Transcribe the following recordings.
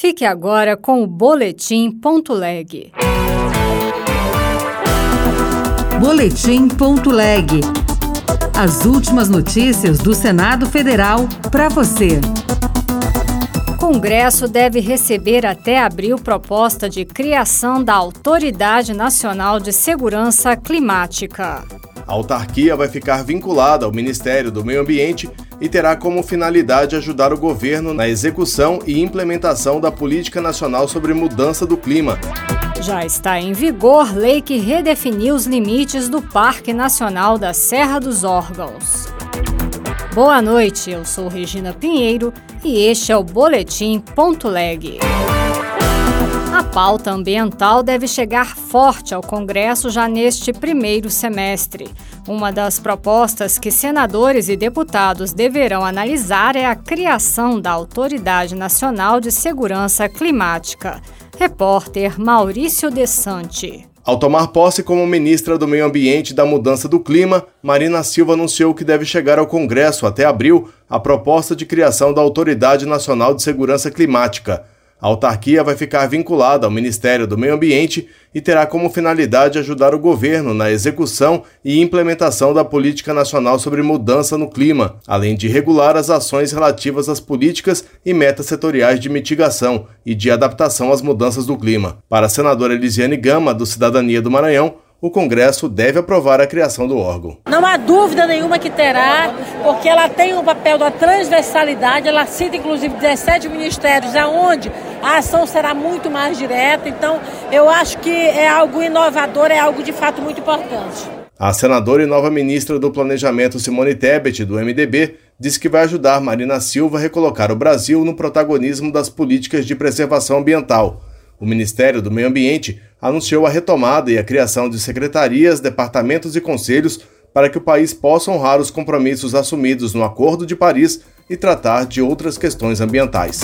Fique agora com o Boletim Ponto Leg. Boletim Ponto Leg. As últimas notícias do Senado Federal para você. Congresso deve receber até abril proposta de criação da Autoridade Nacional de Segurança Climática. A autarquia vai ficar vinculada ao Ministério do Meio Ambiente e terá como finalidade ajudar o governo na execução e implementação da Política Nacional sobre Mudança do Clima. Já está em vigor lei que redefiniu os limites do Parque Nacional da Serra dos Órgãos. Boa noite, eu sou Regina Pinheiro e este é o Boletim Ponto Leg. A pauta ambiental deve chegar forte ao Congresso já neste primeiro semestre. Uma das propostas que senadores e deputados deverão analisar é a criação da Autoridade Nacional de Segurança Climática. Repórter Maurício Desante. Ao tomar posse como ministra do Meio Ambiente e da Mudança do Clima, Marina Silva anunciou que deve chegar ao Congresso até abril a proposta de criação da Autoridade Nacional de Segurança Climática. A autarquia vai ficar vinculada ao Ministério do Meio Ambiente e terá como finalidade ajudar o governo na execução e implementação da Política Nacional sobre Mudança no Clima, além de regular as ações relativas às políticas e metas setoriais de mitigação e de adaptação às mudanças do clima. Para a senadora Elisiane Gama, do Cidadania do Maranhão, o Congresso deve aprovar a criação do órgão. Não há dúvida nenhuma que terá, porque ela tem um papel da transversalidade, ela cita inclusive 17 ministérios, aonde a ação será muito mais direta. Então, eu acho que é algo inovador, é algo de fato muito importante. A senadora e nova ministra do Planejamento Simone Tebet, do MDB, disse que vai ajudar Marina Silva a recolocar o Brasil no protagonismo das políticas de preservação ambiental. O Ministério do Meio Ambiente anunciou a retomada e a criação de secretarias, departamentos e conselhos para que o país possa honrar os compromissos assumidos no Acordo de Paris e tratar de outras questões ambientais.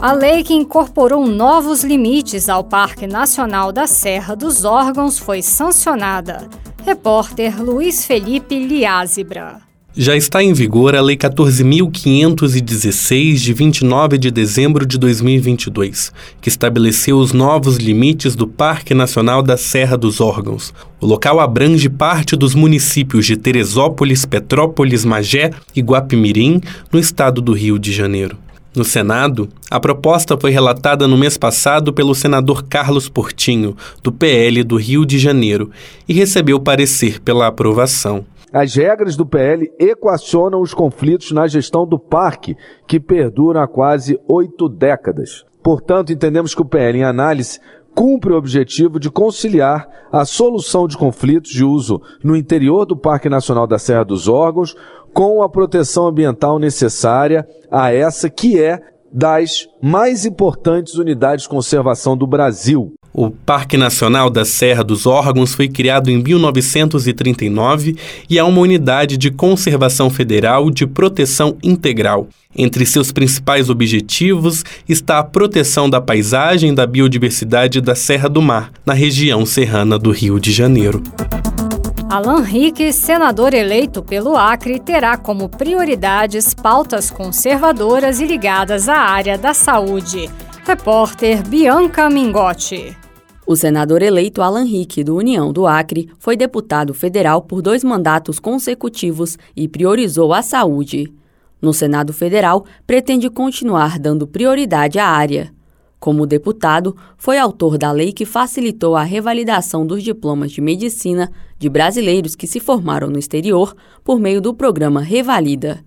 A lei que incorporou novos limites ao Parque Nacional da Serra dos Órgãos foi sancionada. Repórter Luiz Felipe Liázebra. Já está em vigor a Lei 14.516, de 29 de dezembro de 2022, que estabeleceu os novos limites do Parque Nacional da Serra dos Órgãos. O local abrange parte dos municípios de Teresópolis, Petrópolis, Magé e Guapimirim, no estado do Rio de Janeiro. No Senado, a proposta foi relatada no mês passado pelo senador Carlos Portinho, do PL do Rio de Janeiro, e recebeu parecer pela aprovação. As regras do PL equacionam os conflitos na gestão do parque, que perduram há quase oito décadas. Portanto, entendemos que o PL, em análise, cumpre o objetivo de conciliar a solução de conflitos de uso no interior do Parque Nacional da Serra dos Órgãos com a proteção ambiental necessária a essa que é das mais importantes unidades de conservação do Brasil. O Parque Nacional da Serra dos Órgãos foi criado em 1939 e é uma unidade de conservação federal de proteção integral. Entre seus principais objetivos está a proteção da paisagem e da biodiversidade da Serra do Mar, na região serrana do Rio de Janeiro. Alan Rick, senador eleito pelo Acre, terá como prioridades pautas conservadoras e ligadas à área da saúde. Repórter Bianca Mingotti. O senador eleito Alan Rick, do União do Acre, foi deputado federal por dois mandatos consecutivos e priorizou a saúde. No Senado Federal, pretende continuar dando prioridade à área. Como deputado, foi autor da lei que facilitou a revalidação dos diplomas de medicina de brasileiros que se formaram no exterior por meio do programa Revalida.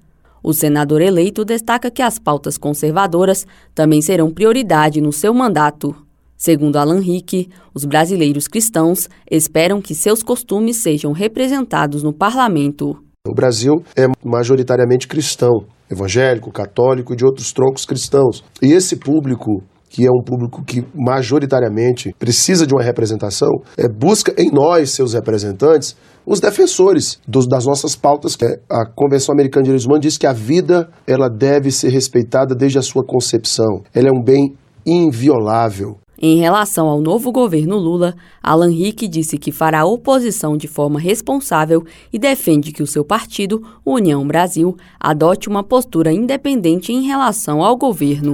O senador eleito destaca que as pautas conservadoras também serão prioridade no seu mandato. Segundo Alan Rick, os brasileiros cristãos esperam que seus costumes sejam representados no parlamento. O Brasil é majoritariamente cristão, evangélico, católico e de outros troncos cristãos. E esse público que é um público que majoritariamente precisa de uma representação, é, busca em nós, seus representantes, os defensores dos, das nossas pautas. É, a Convenção Americana de Direitos Humanos diz que a vida ela deve ser respeitada desde a sua concepção. Ela é um bem inviolável. Em relação ao novo governo Lula, Alan Rick disse que fará oposição de forma responsável e defende que o seu partido, União Brasil, adote uma postura independente em relação ao governo.